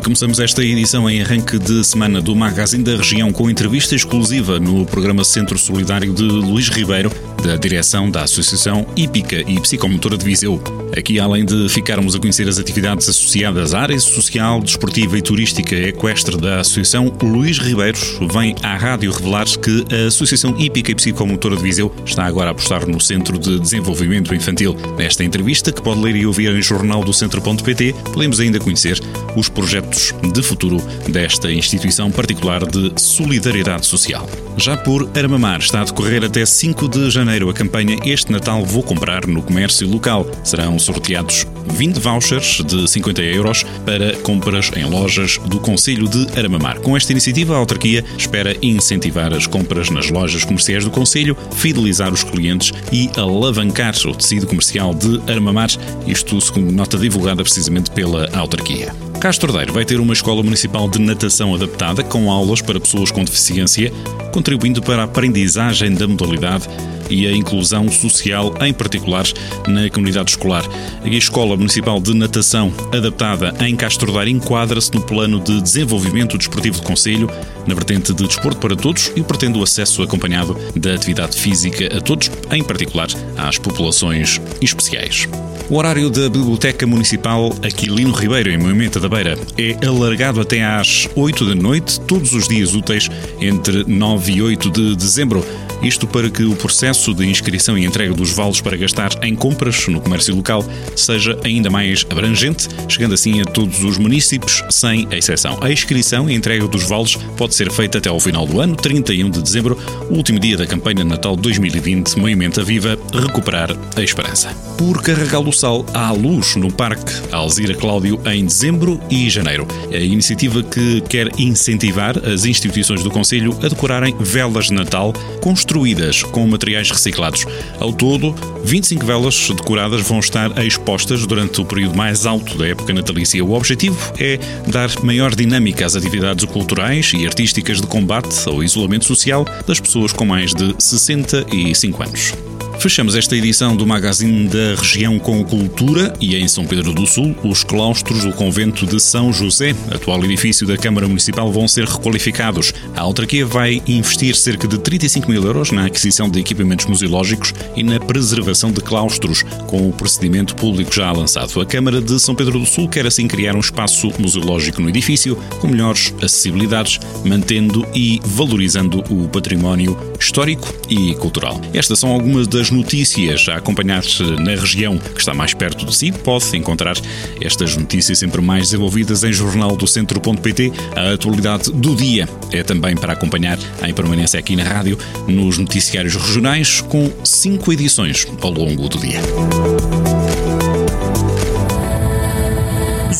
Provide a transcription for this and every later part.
E começamos esta edição em arranque de semana do Magazine da Região com entrevista exclusiva no programa Centro Solidário de Luís Ribeiro, da direção da Associação Hípica e Psicomotora de Viseu. Aqui, além de ficarmos a conhecer as atividades associadas à área social, desportiva e turística equestre da Associação, Luís Ribeiros vem à rádio revelar que a Associação Hípica e Psicomotora de Viseu está agora a apostar no Centro de Desenvolvimento Infantil. Nesta entrevista, que pode ler e ouvir em jornal do Centro.pt, podemos ainda conhecer os projetos de futuro desta instituição particular de solidariedade social. Já por Armamar está a decorrer até 5 de janeiro a campanha Este Natal Vou Comprar no Comércio Local. Serão sorteados 20 vouchers de 50 euros para compras em lojas do Conselho de Aramamar. Com esta iniciativa, a autarquia espera incentivar as compras nas lojas comerciais do Conselho, fidelizar os clientes e alavancar o tecido comercial de Aramamar, isto segundo nota divulgada precisamente pela autarquia. Castro Daire vai ter uma escola municipal de natação adaptada com aulas para pessoas com deficiência, contribuindo para a aprendizagem da modalidade e a inclusão social, em particular na comunidade escolar. A Escola Municipal de Natação adaptada em Castro Daire enquadra-se no plano de desenvolvimento desportivo do Conselho, na vertente de desporto para todos e pretende o acesso acompanhado da atividade física a todos, em particular às populações especiais. O horário da Biblioteca Municipal Aquilino Ribeiro, em Moimenta da Beira, é alargado até às 8 da noite, todos os dias úteis, entre 9 e 8 de dezembro. Isto para que o processo de inscrição e entrega dos vales para gastar em compras no comércio local seja ainda mais abrangente, chegando assim a todos os municípios, sem exceção. A inscrição e entrega dos vales pode ser feita até ao final do ano, 31 de dezembro, o último dia da campanha Natal 2020, Movimento Viva, Recuperar a Esperança. Por Carregal do Sal à luz no Parque Alzira Cláudio em dezembro e janeiro. A iniciativa que quer incentivar as instituições do Conselho a decorarem velas de Natal construídas construídas com materiais reciclados. Ao todo, 25 velas decoradas vão estar expostas durante o período mais alto da época natalícia. O objetivo é dar maior dinâmica às atividades culturais e artísticas de combate ao isolamento social das pessoas com mais de 65 anos. Fechamos esta edição do Magazine da Região com Cultura e em São Pedro do Sul, os claustros do convento de São José, atual edifício da Câmara Municipal, vão ser requalificados. A autarquia vai investir cerca de 35 mil euros na aquisição de equipamentos museológicos e na preservação de claustros, com o procedimento público já lançado. A Câmara de São Pedro do Sul quer assim criar um espaço museológico no edifício com melhores acessibilidades, mantendo e valorizando o património histórico e cultural. Estas são algumas das notícias a acompanhar-se na região que está mais perto de si, pode encontrar estas notícias sempre mais desenvolvidas em jornal do centro.pt. A atualidade do dia é também para acompanhar em permanência aqui na rádio, nos noticiários regionais, com cinco edições ao longo do dia.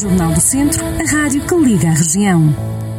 Jornal do Centro, a rádio que liga a região.